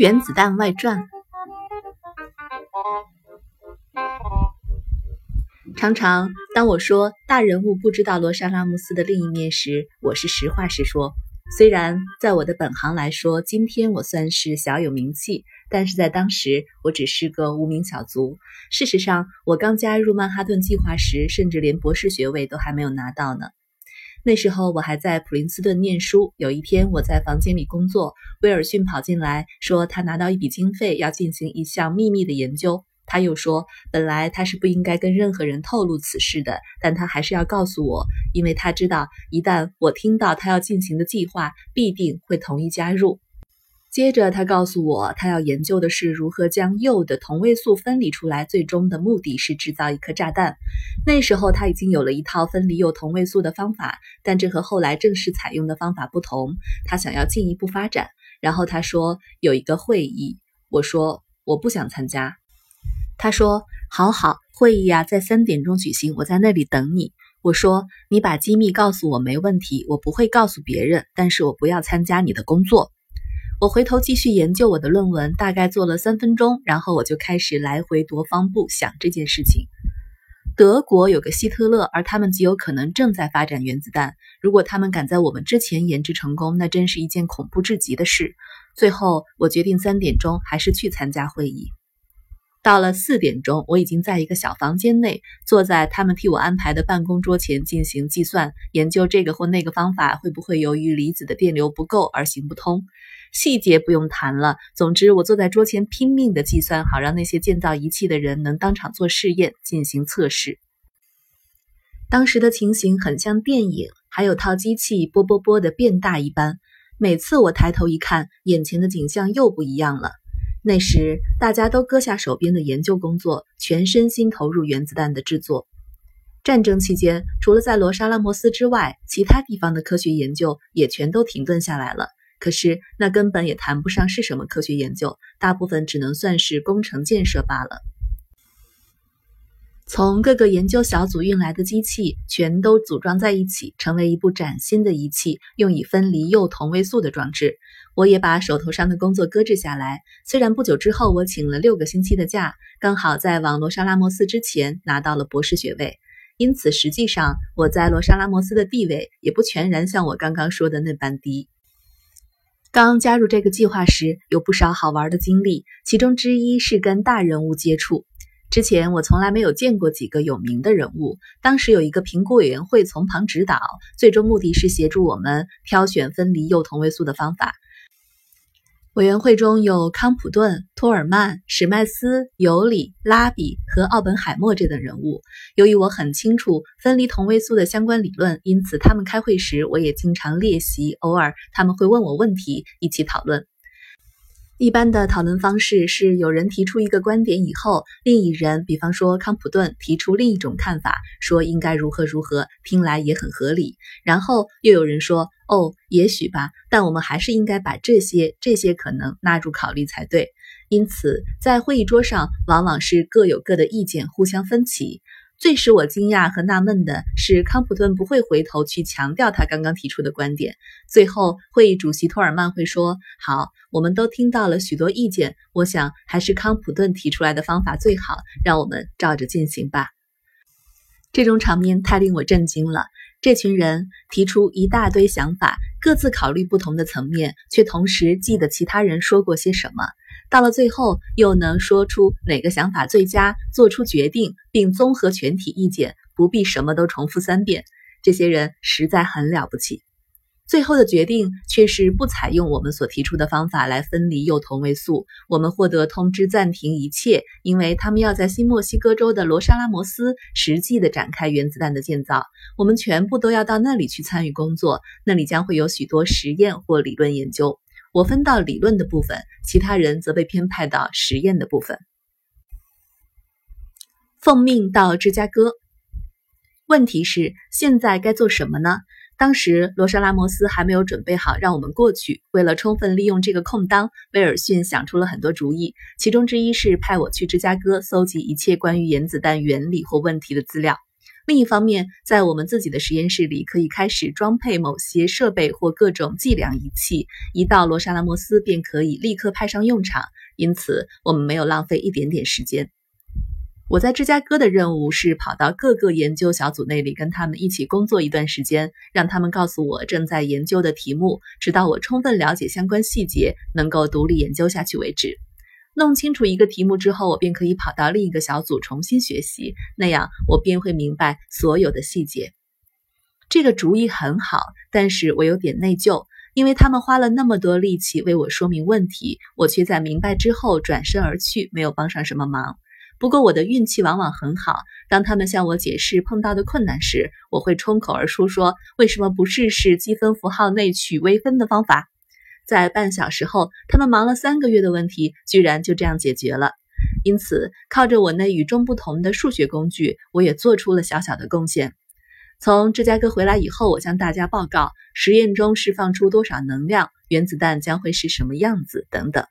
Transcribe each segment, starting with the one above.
原子弹外传。常常，当我说大人物不知道罗莎拉姆斯的另一面时，我是实话实说。虽然在我的本行来说，今天我算是小有名气，但是在当时，我只是个无名小卒。事实上，我刚加入曼哈顿计划时，甚至连博士学位都还没有拿到呢。那时候我还在普林斯顿念书。有一天，我在房间里工作，威尔逊跑进来，说他拿到一笔经费，要进行一项秘密的研究。他又说，本来他是不应该跟任何人透露此事的，但他还是要告诉我，因为他知道，一旦我听到他要进行的计划，必定会同意加入。接着，他告诉我，他要研究的是如何将铀的同位素分离出来，最终的目的是制造一颗炸弹。那时候他已经有了一套分离铀同位素的方法，但这和后来正式采用的方法不同。他想要进一步发展。然后他说有一个会议，我说我不想参加。他说好好，会议啊，在三点钟举行，我在那里等你。我说你把机密告诉我没问题，我不会告诉别人，但是我不要参加你的工作。我回头继续研究我的论文，大概做了三分钟，然后我就开始来回踱方步想这件事情。德国有个希特勒，而他们极有可能正在发展原子弹。如果他们赶在我们之前研制成功，那真是一件恐怖至极的事。最后，我决定三点钟还是去参加会议。到了四点钟，我已经在一个小房间内，坐在他们替我安排的办公桌前进行计算，研究这个或那个方法会不会由于离子的电流不够而行不通。细节不用谈了。总之，我坐在桌前拼命的计算，好让那些建造仪器的人能当场做试验进行测试。当时的情形很像电影，还有套机器啵啵啵的变大一般。每次我抬头一看，眼前的景象又不一样了。那时，大家都搁下手边的研究工作，全身心投入原子弹的制作。战争期间，除了在罗莎拉摩斯之外，其他地方的科学研究也全都停顿下来了。可是，那根本也谈不上是什么科学研究，大部分只能算是工程建设罢了。从各个研究小组运来的机器，全都组装在一起，成为一部崭新的仪器，用以分离铀同位素的装置。我也把手头上的工作搁置下来。虽然不久之后，我请了六个星期的假，刚好在往罗莎拉莫斯之前拿到了博士学位，因此实际上我在罗莎拉莫斯的地位也不全然像我刚刚说的那般低。刚加入这个计划时，有不少好玩的经历，其中之一是跟大人物接触。之前我从来没有见过几个有名的人物。当时有一个评估委员会从旁指导，最终目的是协助我们挑选分离铀同位素的方法。委员会中有康普顿、托尔曼、史麦斯、尤里、拉比和奥本海默这等人物。由于我很清楚分离同位素的相关理论，因此他们开会时我也经常列席。偶尔他们会问我问题，一起讨论。一般的讨论方式是，有人提出一个观点以后，另一人，比方说康普顿，提出另一种看法，说应该如何如何，听来也很合理。然后又有人说，哦，也许吧，但我们还是应该把这些这些可能纳入考虑才对。因此，在会议桌上，往往是各有各的意见，互相分歧。最使我惊讶和纳闷的是，康普顿不会回头去强调他刚刚提出的观点。最后，会议主席托尔曼会说：“好，我们都听到了许多意见，我想还是康普顿提出来的方法最好，让我们照着进行吧。”这种场面太令我震惊了。这群人提出一大堆想法，各自考虑不同的层面，却同时记得其他人说过些什么。到了最后，又能说出哪个想法最佳，做出决定，并综合全体意见，不必什么都重复三遍。这些人实在很了不起。最后的决定却是不采用我们所提出的方法来分离铀同位素。我们获得通知暂停一切，因为他们要在新墨西哥州的罗莎拉摩斯实际的展开原子弹的建造。我们全部都要到那里去参与工作，那里将会有许多实验或理论研究。我分到理论的部分，其他人则被编派到实验的部分。奉命到芝加哥，问题是现在该做什么呢？当时罗莎拉摩斯还没有准备好让我们过去。为了充分利用这个空当，威尔逊想出了很多主意，其中之一是派我去芝加哥搜集一切关于原子弹原理或问题的资料。另一方面，在我们自己的实验室里，可以开始装配某些设备或各种计量仪器，一到罗莎拉莫斯便可以立刻派上用场。因此，我们没有浪费一点点时间。我在芝加哥的任务是跑到各个研究小组那里，跟他们一起工作一段时间，让他们告诉我正在研究的题目，直到我充分了解相关细节，能够独立研究下去为止。弄清楚一个题目之后，我便可以跑到另一个小组重新学习，那样我便会明白所有的细节。这个主意很好，但是我有点内疚，因为他们花了那么多力气为我说明问题，我却在明白之后转身而去，没有帮上什么忙。不过我的运气往往很好，当他们向我解释碰到的困难时，我会冲口而出说：“为什么不试试积分符号内取微分的方法？”在半小时后，他们忙了三个月的问题居然就这样解决了。因此，靠着我那与众不同的数学工具，我也做出了小小的贡献。从芝加哥回来以后，我向大家报告实验中释放出多少能量，原子弹将会是什么样子等等。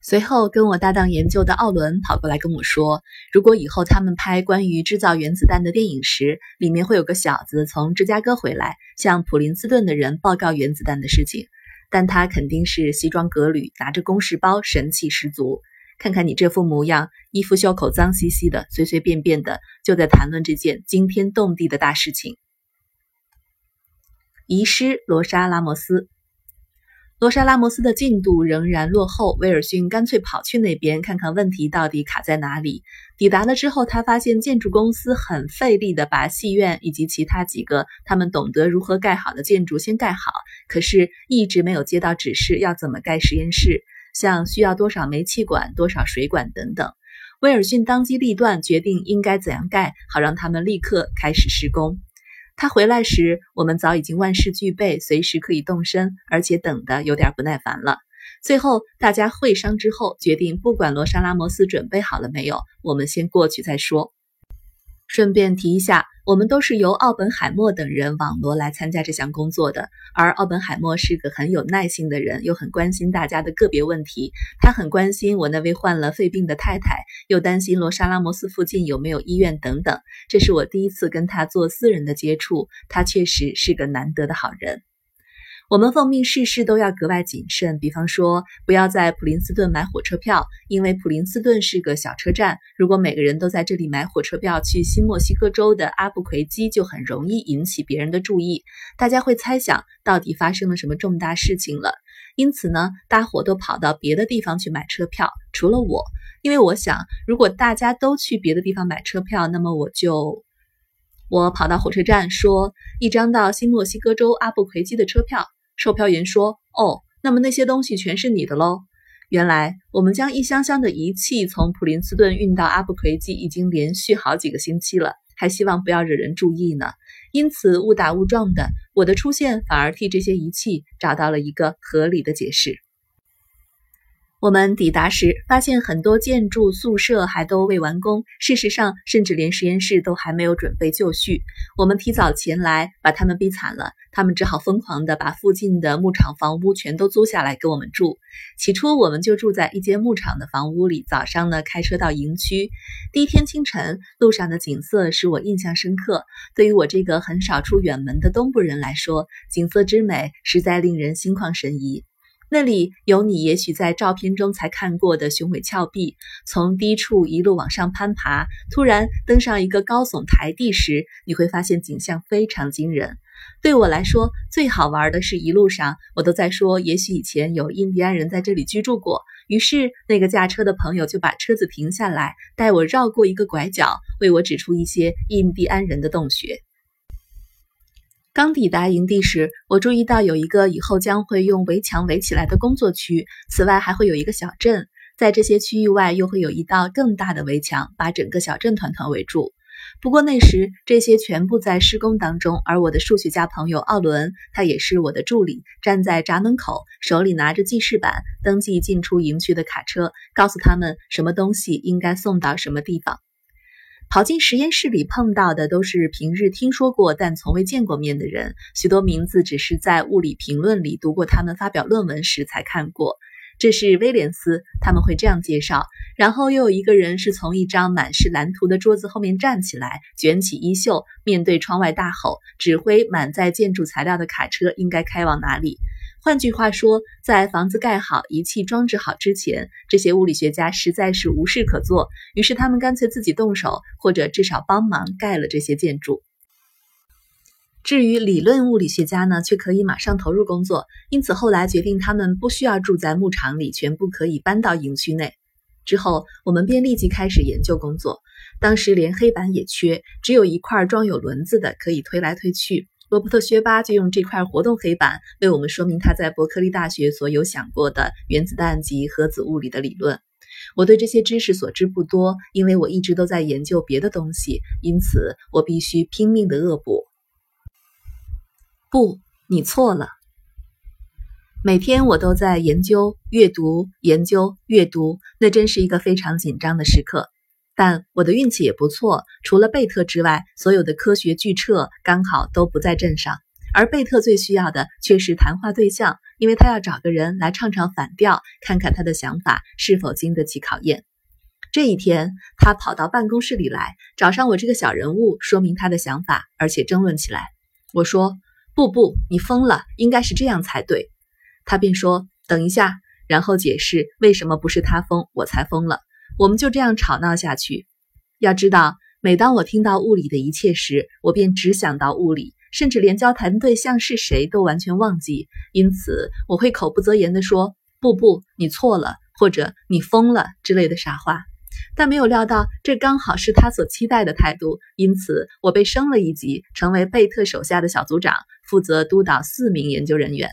随后，跟我搭档研究的奥伦跑过来跟我说，如果以后他们拍关于制造原子弹的电影时，里面会有个小子从芝加哥回来，向普林斯顿的人报告原子弹的事情。但他肯定是西装革履，拿着公事包，神气十足。看看你这副模样，衣服袖口脏兮兮的，随随便便的就在谈论这件惊天动地的大事情。遗失罗莎拉莫斯。罗莎拉摩斯的进度仍然落后，威尔逊干脆跑去那边看看问题到底卡在哪里。抵达了之后，他发现建筑公司很费力地把戏院以及其他几个他们懂得如何盖好的建筑先盖好，可是一直没有接到指示要怎么盖实验室，像需要多少煤气管、多少水管等等。威尔逊当机立断，决定应该怎样盖，好让他们立刻开始施工。他回来时，我们早已经万事俱备，随时可以动身，而且等的有点不耐烦了。最后，大家会商之后，决定不管罗莎拉摩斯准备好了没有，我们先过去再说。顺便提一下，我们都是由奥本海默等人网罗来参加这项工作的。而奥本海默是个很有耐心的人，又很关心大家的个别问题。他很关心我那位患了肺病的太太，又担心罗莎拉摩斯附近有没有医院等等。这是我第一次跟他做私人的接触，他确实是个难得的好人。我们奉命事事都要格外谨慎，比方说，不要在普林斯顿买火车票，因为普林斯顿是个小车站。如果每个人都在这里买火车票去新墨西哥州的阿布奎基，就很容易引起别人的注意，大家会猜想到底发生了什么重大事情了。因此呢，大伙都跑到别的地方去买车票，除了我，因为我想，如果大家都去别的地方买车票，那么我就。我跑到火车站，说一张到新墨西哥州阿布奎基的车票。售票员说：“哦，那么那些东西全是你的喽。”原来我们将一箱箱的仪器从普林斯顿运到阿布奎基已经连续好几个星期了，还希望不要惹人注意呢。因此误打误撞的，我的出现反而替这些仪器找到了一个合理的解释。我们抵达时，发现很多建筑宿舍还都未完工。事实上，甚至连实验室都还没有准备就绪。我们提早前来，把他们逼惨了。他们只好疯狂地把附近的牧场房屋全都租下来给我们住。起初，我们就住在一间牧场的房屋里。早上呢，开车到营区。第一天清晨，路上的景色使我印象深刻。对于我这个很少出远门的东部人来说，景色之美实在令人心旷神怡。那里有你也许在照片中才看过的雄伟峭壁，从低处一路往上攀爬，突然登上一个高耸台地时，你会发现景象非常惊人。对我来说，最好玩的是一路上我都在说，也许以前有印第安人在这里居住过。于是那个驾车的朋友就把车子停下来，带我绕过一个拐角，为我指出一些印第安人的洞穴。刚抵达营地时，我注意到有一个以后将会用围墙围起来的工作区。此外，还会有一个小镇，在这些区域外又会有一道更大的围墙，把整个小镇团团围住。不过那时这些全部在施工当中，而我的数学家朋友奥伦，他也是我的助理，站在闸门口，手里拿着记事板，登记进出营区的卡车，告诉他们什么东西应该送到什么地方。跑进实验室里碰到的都是平日听说过但从未见过面的人，许多名字只是在物理评论里读过，他们发表论文时才看过。这是威廉斯，他们会这样介绍。然后又有一个人是从一张满是蓝图的桌子后面站起来，卷起衣袖，面对窗外大吼，指挥满载建筑材料的卡车应该开往哪里。换句话说，在房子盖好、仪器装置好之前，这些物理学家实在是无事可做，于是他们干脆自己动手，或者至少帮忙盖了这些建筑。至于理论物理学家呢，却可以马上投入工作，因此后来决定他们不需要住在牧场里，全部可以搬到营区内。之后，我们便立即开始研究工作。当时连黑板也缺，只有一块装有轮子的，可以推来推去。罗伯特·薛巴就用这块活动黑板为我们说明他在伯克利大学所有想过的原子弹及核子物理的理论。我对这些知识所知不多，因为我一直都在研究别的东西，因此我必须拼命的恶补。不，你错了。每天我都在研究、阅读、研究、阅读，那真是一个非常紧张的时刻。但我的运气也不错，除了贝特之外，所有的科学巨彻刚好都不在镇上。而贝特最需要的却是谈话对象，因为他要找个人来唱唱反调，看看他的想法是否经得起考验。这一天，他跑到办公室里来，找上我这个小人物，说明他的想法，而且争论起来。我说。不不，你疯了，应该是这样才对。他便说：“等一下。”然后解释为什么不是他疯，我才疯了。我们就这样吵闹下去。要知道，每当我听到物理的一切时，我便只想到物理，甚至连交谈对象是谁都完全忘记。因此，我会口不择言地说：“不不，你错了，或者你疯了之类的傻话。”但没有料到，这刚好是他所期待的态度，因此我被升了一级，成为贝特手下的小组长。负责督导四名研究人员。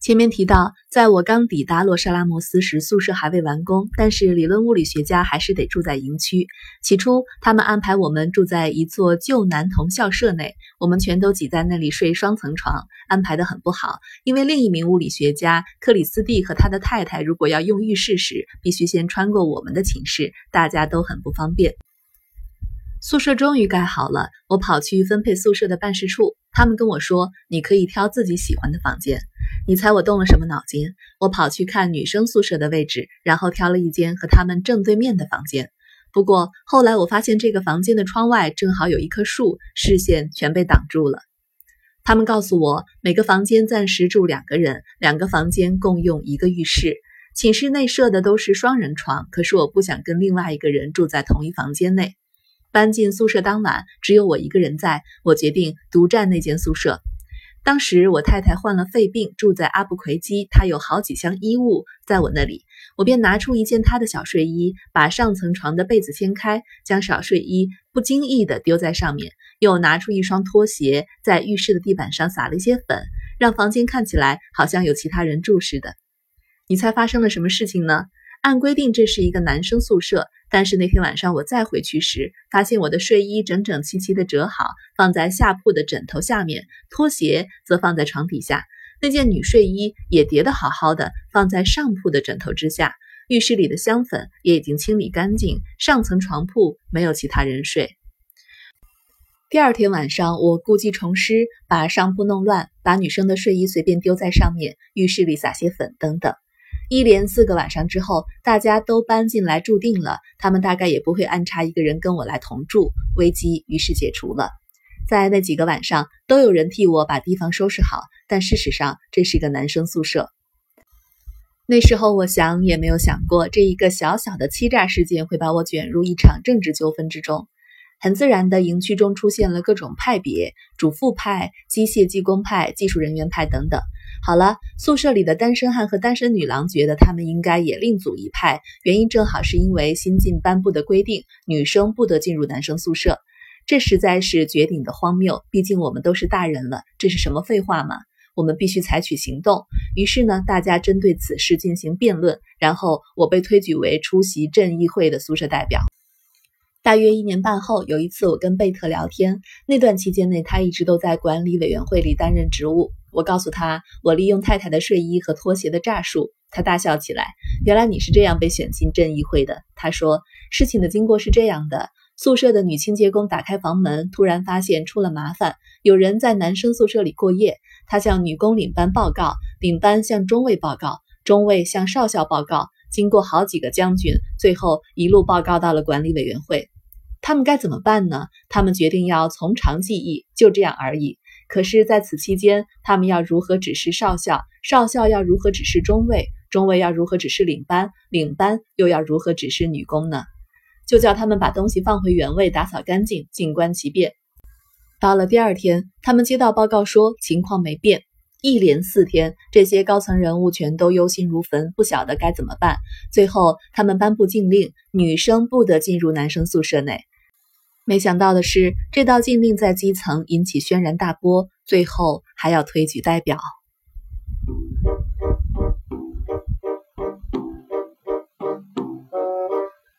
前面提到，在我刚抵达洛沙拉莫斯时，宿舍还未完工，但是理论物理学家还是得住在营区。起初，他们安排我们住在一座旧男童校舍内，我们全都挤在那里睡双层床，安排的很不好。因为另一名物理学家克里斯蒂和他的太太，如果要用浴室时，必须先穿过我们的寝室，大家都很不方便。宿舍终于盖好了，我跑去分配宿舍的办事处，他们跟我说：“你可以挑自己喜欢的房间。”你猜我动了什么脑筋？我跑去看女生宿舍的位置，然后挑了一间和他们正对面的房间。不过后来我发现这个房间的窗外正好有一棵树，视线全被挡住了。他们告诉我，每个房间暂时住两个人，两个房间共用一个浴室。寝室内设的都是双人床，可是我不想跟另外一个人住在同一房间内。搬进宿舍当晚，只有我一个人在。我决定独占那间宿舍。当时我太太患了肺病，住在阿布奎基，她有好几箱衣物在我那里，我便拿出一件她的小睡衣，把上层床的被子掀开，将小睡衣不经意地丢在上面，又拿出一双拖鞋，在浴室的地板上撒了一些粉，让房间看起来好像有其他人住似的。你猜发生了什么事情呢？按规定，这是一个男生宿舍。但是那天晚上我再回去时，发现我的睡衣整整齐齐的折好，放在下铺的枕头下面；拖鞋则放在床底下。那件女睡衣也叠得好好的，放在上铺的枕头之下。浴室里的香粉也已经清理干净，上层床铺没有其他人睡。第二天晚上，我故技重施，把上铺弄乱，把女生的睡衣随便丢在上面，浴室里撒些粉等等。一连四个晚上之后，大家都搬进来住定了。他们大概也不会安插一个人跟我来同住。危机于是解除了。在那几个晚上，都有人替我把地方收拾好，但事实上这是一个男生宿舍。那时候我想也没有想过，这一个小小的欺诈事件会把我卷入一场政治纠纷之中。很自然的，营区中出现了各种派别：主妇派、机械技工派、技术人员派等等。好了，宿舍里的单身汉和单身女郎觉得他们应该也另组一派，原因正好是因为新近颁布的规定，女生不得进入男生宿舍。这实在是绝顶的荒谬，毕竟我们都是大人了，这是什么废话嘛？我们必须采取行动。于是呢，大家针对此事进行辩论，然后我被推举为出席正议会的宿舍代表。大约一年半后，有一次我跟贝特聊天，那段期间内他一直都在管理委员会里担任职务。我告诉他，我利用太太的睡衣和拖鞋的诈术。他大笑起来。原来你是这样被选进正议会的。他说，事情的经过是这样的：宿舍的女清洁工打开房门，突然发现出了麻烦，有人在男生宿舍里过夜。她向女工领班报告，领班向中尉报告，中尉向少校报告，经过好几个将军，最后一路报告到了管理委员会。他们该怎么办呢？他们决定要从长计议，就这样而已。可是，在此期间，他们要如何指示少校？少校要如何指示中尉？中尉要如何指示领班？领班又要如何指示女工呢？就叫他们把东西放回原位，打扫干净，静观其变。到了第二天，他们接到报告说情况没变。一连四天，这些高层人物全都忧心如焚，不晓得该怎么办。最后，他们颁布禁令，女生不得进入男生宿舍内。没想到的是这道禁令在基层引起轩然大波最后还要推举代表。